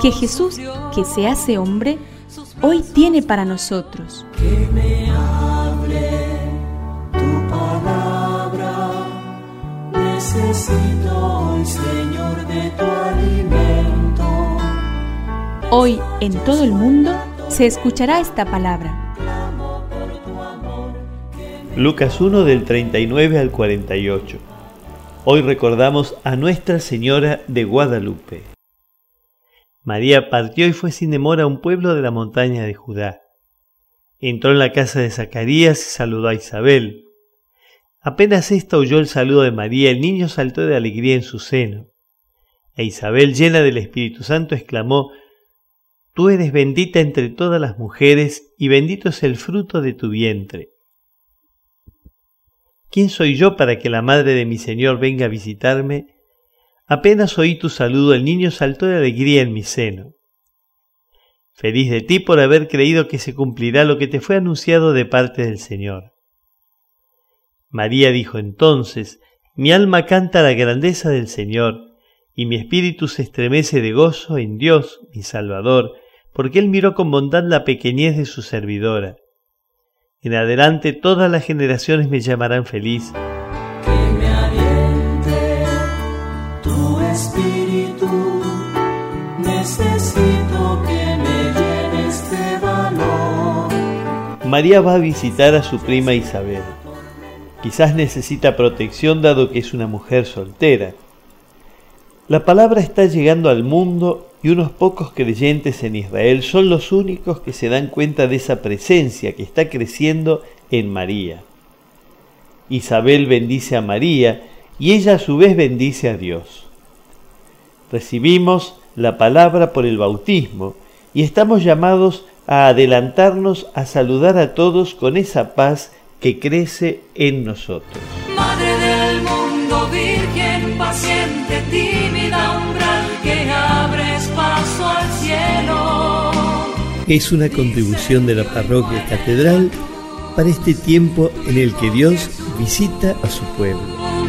que Jesús, que se hace hombre, hoy tiene para nosotros. Que me hable tu palabra, necesito hoy, Señor, de tu alimento. Hoy en todo el mundo se escuchará esta palabra. Lucas 1 del 39 al 48. Hoy recordamos a Nuestra Señora de Guadalupe. María partió y fue sin demora a un pueblo de la montaña de Judá. Entró en la casa de Zacarías y saludó a Isabel. Apenas ésta oyó el saludo de María, el niño saltó de alegría en su seno. E Isabel, llena del Espíritu Santo, exclamó, Tú eres bendita entre todas las mujeres, y bendito es el fruto de tu vientre. ¿Quién soy yo para que la madre de mi Señor venga a visitarme? Apenas oí tu saludo, el niño saltó de alegría en mi seno. Feliz de ti por haber creído que se cumplirá lo que te fue anunciado de parte del Señor. María dijo entonces, mi alma canta la grandeza del Señor, y mi espíritu se estremece de gozo en Dios, mi Salvador, porque Él miró con bondad la pequeñez de su servidora. En adelante todas las generaciones me llamarán feliz. Valor. María va a visitar a su prima Isabel. Quizás necesita protección dado que es una mujer soltera. La palabra está llegando al mundo y unos pocos creyentes en Israel son los únicos que se dan cuenta de esa presencia que está creciendo en María. Isabel bendice a María y ella a su vez bendice a Dios. Recibimos la palabra por el bautismo y estamos llamados a adelantarnos a saludar a todos con esa paz que crece en nosotros. Madre del mundo, virgen paciente, tímida umbral que abres paso al cielo. Es una contribución de la parroquia catedral para este tiempo en el que Dios visita a su pueblo.